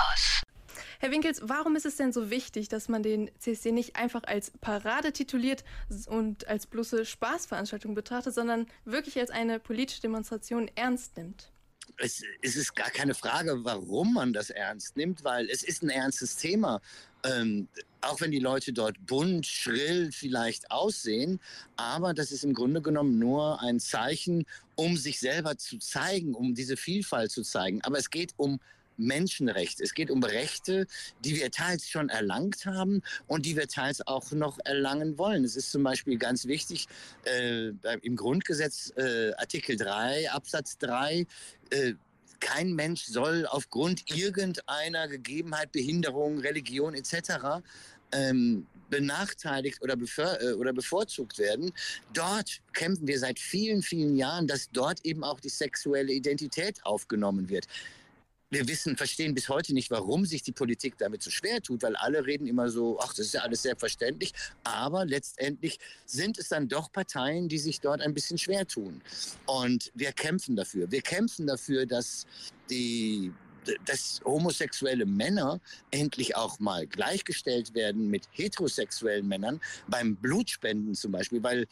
Campus. Herr Winkels, warum ist es denn so wichtig, dass man den CSD nicht einfach als Parade tituliert und als bloße Spaßveranstaltung betrachtet, sondern wirklich als eine politische Demonstration ernst nimmt? Es, es, ist gar keine Frage, warum man das ernst nimmt, weil es ist ein ernstes Thema. Ähm, auch wenn die Leute dort bunt, schrill vielleicht aussehen, aber das ist im Grunde genommen nur ein Zeichen, um sich selber zu zeigen, um diese Vielfalt zu zeigen. Aber es geht um Menschenrechte. Es geht um Rechte, die wir teils schon erlangt haben und die wir teils auch noch erlangen wollen. Es ist zum Beispiel ganz wichtig, äh, im Grundgesetz äh, Artikel 3, Absatz 3, äh, kein Mensch soll aufgrund irgendeiner Gegebenheit, Behinderung, Religion etc. Ähm, benachteiligt oder, äh, oder bevorzugt werden. Dort kämpfen wir seit vielen, vielen Jahren, dass dort eben auch die sexuelle Identität aufgenommen wird wir wissen, verstehen bis heute nicht, warum sich die Politik damit so schwer tut, weil alle reden immer so, ach, das ist ja alles selbstverständlich. Aber letztendlich sind es dann doch Parteien, die sich dort ein bisschen schwer tun. Und wir kämpfen dafür. Wir kämpfen dafür, dass die dass homosexuelle Männer endlich auch mal gleichgestellt werden mit heterosexuellen Männern beim Blutspenden zum Beispiel, weil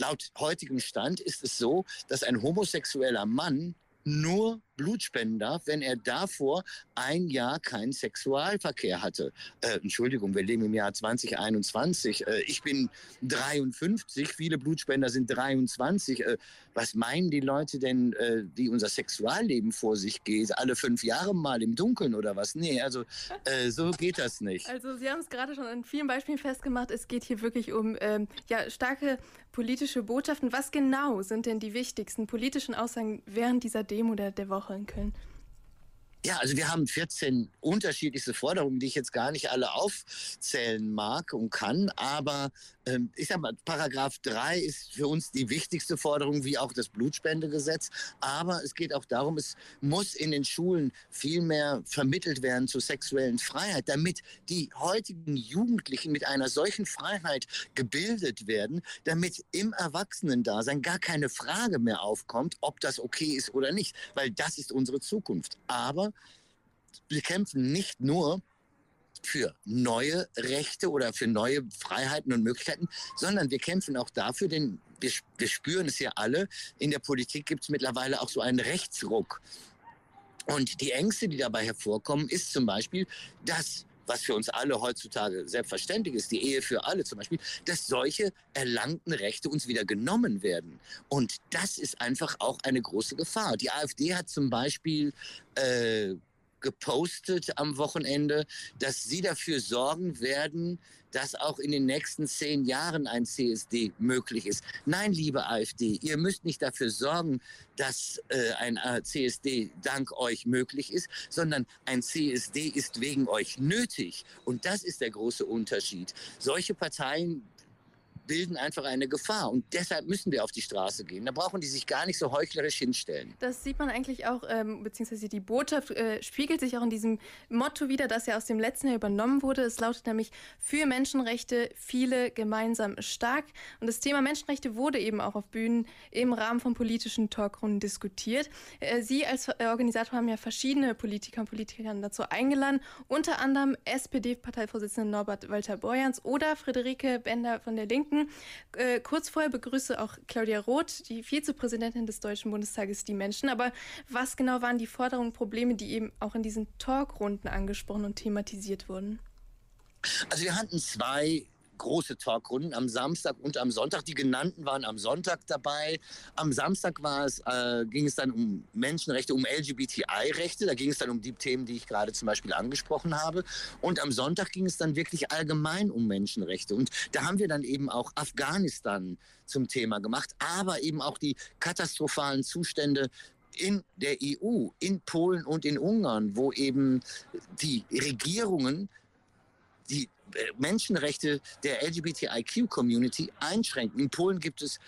laut heutigem Stand ist es so, dass ein homosexueller Mann nur Blut spenden darf, wenn er davor ein Jahr keinen Sexualverkehr hatte. Äh, Entschuldigung, wir leben im Jahr 2021. Äh, ich bin 53, viele Blutspender sind 23. Äh, was meinen die Leute denn, äh, wie unser Sexualleben vor sich geht? Alle fünf Jahre mal im Dunkeln oder was? Nee, also äh, so geht das nicht. Also Sie haben es gerade schon an vielen Beispielen festgemacht. Es geht hier wirklich um ähm, ja, starke politische Botschaften. Was genau sind denn die wichtigsten politischen Aussagen während dieser Demo der, der Woche? In Köln? Ja, also wir haben 14 unterschiedlichste Forderungen, die ich jetzt gar nicht alle aufzählen mag und kann. Aber ähm, ich sag mal, Paragraph 3 ist für uns die wichtigste Forderung, wie auch das Blutspendegesetz. Aber es geht auch darum, es muss in den Schulen viel mehr vermittelt werden zur sexuellen Freiheit, damit die heutigen Jugendlichen mit einer solchen Freiheit gebildet werden, damit im Erwachsenendasein gar keine Frage mehr aufkommt, ob das okay ist oder nicht. Weil das ist unsere Zukunft. Aber wir kämpfen nicht nur für neue Rechte oder für neue Freiheiten und Möglichkeiten, sondern wir kämpfen auch dafür, denn wir, wir spüren es ja alle, in der Politik gibt es mittlerweile auch so einen Rechtsruck. Und die Ängste, die dabei hervorkommen, ist zum Beispiel, dass was für uns alle heutzutage selbstverständlich ist, die Ehe für alle zum Beispiel, dass solche erlangten Rechte uns wieder genommen werden. Und das ist einfach auch eine große Gefahr. Die AfD hat zum Beispiel äh, gepostet am Wochenende, dass sie dafür sorgen werden, dass auch in den nächsten zehn Jahren ein CSD möglich ist. Nein, liebe AfD, ihr müsst nicht dafür sorgen, dass äh, ein äh, CSD dank euch möglich ist, sondern ein CSD ist wegen euch nötig. Und das ist der große Unterschied. Solche Parteien bilden einfach eine Gefahr. Und deshalb müssen wir auf die Straße gehen. Da brauchen die sich gar nicht so heuchlerisch hinstellen. Das sieht man eigentlich auch, ähm, beziehungsweise die Botschaft äh, spiegelt sich auch in diesem Motto wieder, das ja aus dem letzten Jahr übernommen wurde. Es lautet nämlich für Menschenrechte, viele gemeinsam stark. Und das Thema Menschenrechte wurde eben auch auf Bühnen im Rahmen von politischen Talkrunden diskutiert. Äh, Sie als äh, Organisator haben ja verschiedene Politiker und Politikerinnen dazu eingeladen, unter anderem SPD-Parteivorsitzende Norbert Walter-Borjans oder Friederike Bender von der Linken. Äh, kurz vorher begrüße auch Claudia Roth, die Vizepräsidentin des Deutschen Bundestages, die Menschen. Aber was genau waren die Forderungen, Probleme, die eben auch in diesen Talkrunden angesprochen und thematisiert wurden? Also wir hatten zwei große Talkrunden am Samstag und am Sonntag. Die genannten waren am Sonntag dabei. Am Samstag war es, äh, ging es dann um Menschenrechte, um LGBTI-Rechte. Da ging es dann um die Themen, die ich gerade zum Beispiel angesprochen habe. Und am Sonntag ging es dann wirklich allgemein um Menschenrechte. Und da haben wir dann eben auch Afghanistan zum Thema gemacht, aber eben auch die katastrophalen Zustände in der EU, in Polen und in Ungarn, wo eben die Regierungen die äh, Menschenrechte der LGBTIQ-Community einschränken. In Polen gibt es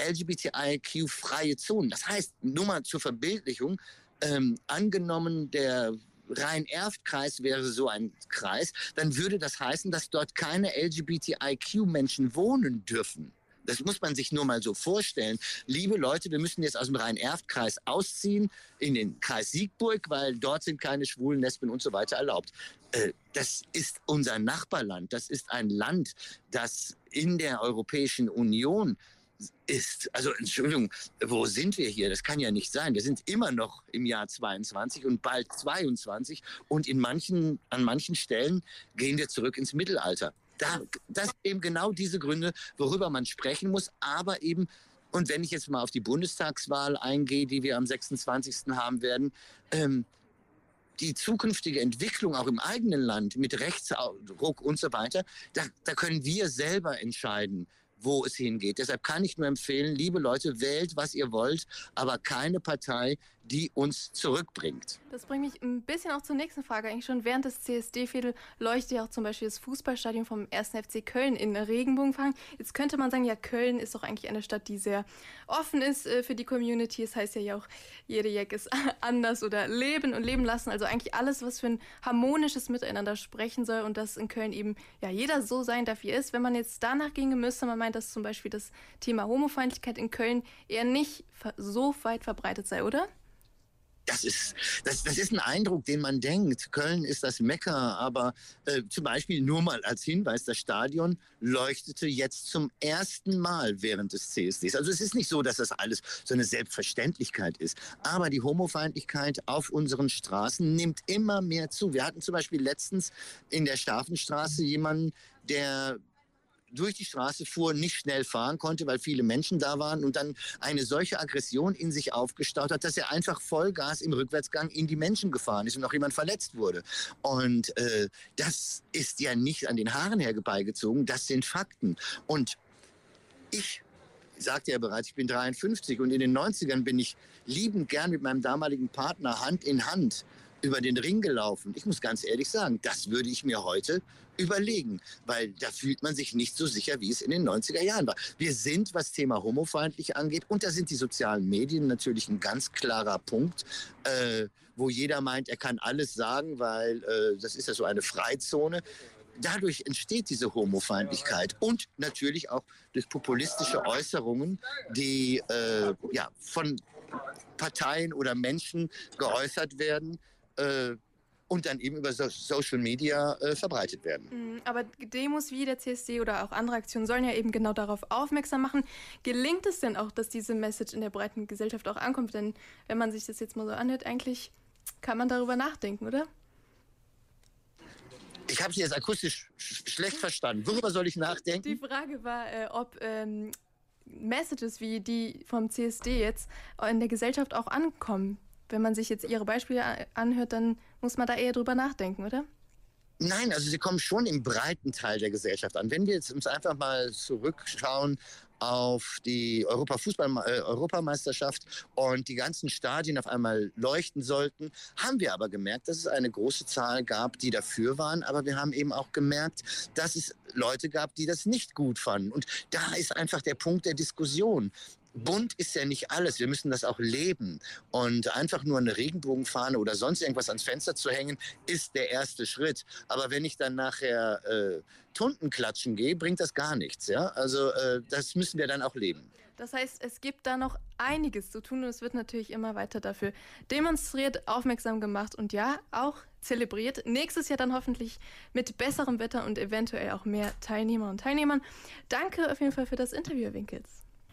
LGBTIQ-freie Zonen. Das heißt, nur mal zur Verbildlichung, ähm, angenommen der Rhein-Erft-Kreis wäre so ein Kreis, dann würde das heißen, dass dort keine LGBTIQ-Menschen wohnen dürfen. Das muss man sich nur mal so vorstellen. Liebe Leute, wir müssen jetzt aus dem Rhein-Erft-Kreis ausziehen in den Kreis Siegburg, weil dort sind keine Schwulen, Lesben und so weiter erlaubt. Äh, das ist unser Nachbarland. Das ist ein Land, das in der Europäischen Union ist. Also Entschuldigung, wo sind wir hier? Das kann ja nicht sein. Wir sind immer noch im Jahr 22 und bald 22 und in manchen, an manchen Stellen gehen wir zurück ins Mittelalter. Da, das eben genau diese Gründe, worüber man sprechen muss, aber eben und wenn ich jetzt mal auf die Bundestagswahl eingehe, die wir am 26. haben werden, ähm, die zukünftige Entwicklung auch im eigenen Land mit Rechtsruck und so weiter, da, da können wir selber entscheiden, wo es hingeht. Deshalb kann ich nur empfehlen, liebe Leute, wählt, was ihr wollt, aber keine Partei, die uns zurückbringt. Das bringt mich ein bisschen auch zur nächsten Frage. Eigentlich schon während des CSD-Viertel leuchtet ja auch zum Beispiel das Fußballstadion vom 1. FC Köln in Regenbogenfarben. Jetzt könnte man sagen, ja, Köln ist doch eigentlich eine Stadt, die sehr offen ist äh, für die Community. Es das heißt ja auch, jede Jack ist anders oder leben und leben lassen. Also eigentlich alles, was für ein harmonisches Miteinander sprechen soll und das in Köln eben ja jeder so sein darf, wie er ist. Wenn man jetzt danach ginge, müsste man meinen, dass zum Beispiel das Thema Homofeindlichkeit in Köln eher nicht so weit verbreitet sei, oder? das ist, das, das ist ein Eindruck, den man denkt. Köln ist das Mekka, aber äh, zum Beispiel nur mal als Hinweis, das Stadion leuchtete jetzt zum ersten Mal während des CSDs. Also es ist nicht so, dass das alles so eine Selbstverständlichkeit ist. Aber die Homofeindlichkeit auf unseren Straßen nimmt immer mehr zu. Wir hatten zum Beispiel letztens in der Stafenstraße jemanden, der durch die Straße fuhr, nicht schnell fahren konnte, weil viele Menschen da waren und dann eine solche Aggression in sich aufgestaut hat, dass er einfach Vollgas im Rückwärtsgang in die Menschen gefahren ist und auch jemand verletzt wurde. Und äh, das ist ja nicht an den Haaren herbeigezogen, das sind Fakten. Und ich sagte ja bereits, ich bin 53 und in den 90ern bin ich liebend gern mit meinem damaligen Partner Hand in Hand über den Ring gelaufen. Ich muss ganz ehrlich sagen, das würde ich mir heute überlegen, weil da fühlt man sich nicht so sicher, wie es in den 90er Jahren war. Wir sind, was Thema homofeindlich angeht, und da sind die sozialen Medien natürlich ein ganz klarer Punkt, äh, wo jeder meint, er kann alles sagen, weil äh, das ist ja so eine Freizone dadurch entsteht diese Homofeindlichkeit und natürlich auch durch populistische Äußerungen, die äh, ja, von Parteien oder Menschen geäußert werden, äh, und dann eben über so Social Media äh, verbreitet werden. Mhm, aber Demos wie der CSD oder auch andere Aktionen sollen ja eben genau darauf aufmerksam machen. Gelingt es denn auch, dass diese Message in der breiten Gesellschaft auch ankommt? Denn wenn man sich das jetzt mal so anhört, eigentlich kann man darüber nachdenken, oder? Ich habe Sie jetzt akustisch sch schlecht verstanden. Worüber soll ich nachdenken? Die Frage war, äh, ob ähm, Messages wie die vom CSD jetzt in der Gesellschaft auch ankommen wenn man sich jetzt Ihre Beispiele anhört, dann muss man da eher drüber nachdenken, oder? Nein, also sie kommen schon im breiten Teil der Gesellschaft an. Wenn wir jetzt uns einfach mal zurückschauen auf die Europafußball äh, Europameisterschaft und die ganzen Stadien auf einmal leuchten sollten, haben wir aber gemerkt, dass es eine große Zahl gab, die dafür waren, aber wir haben eben auch gemerkt, dass es Leute gab, die das nicht gut fanden. Und da ist einfach der Punkt der Diskussion bunt ist ja nicht alles. Wir müssen das auch leben. Und einfach nur eine Regenbogenfahne oder sonst irgendwas ans Fenster zu hängen, ist der erste Schritt. Aber wenn ich dann nachher äh, Tunden klatschen gehe, bringt das gar nichts. Ja? Also äh, das müssen wir dann auch leben. Das heißt, es gibt da noch einiges zu tun und es wird natürlich immer weiter dafür demonstriert, aufmerksam gemacht und ja, auch zelebriert. Nächstes Jahr dann hoffentlich mit besserem Wetter und eventuell auch mehr Teilnehmer und Teilnehmern. Danke auf jeden Fall für das Interview, Winkels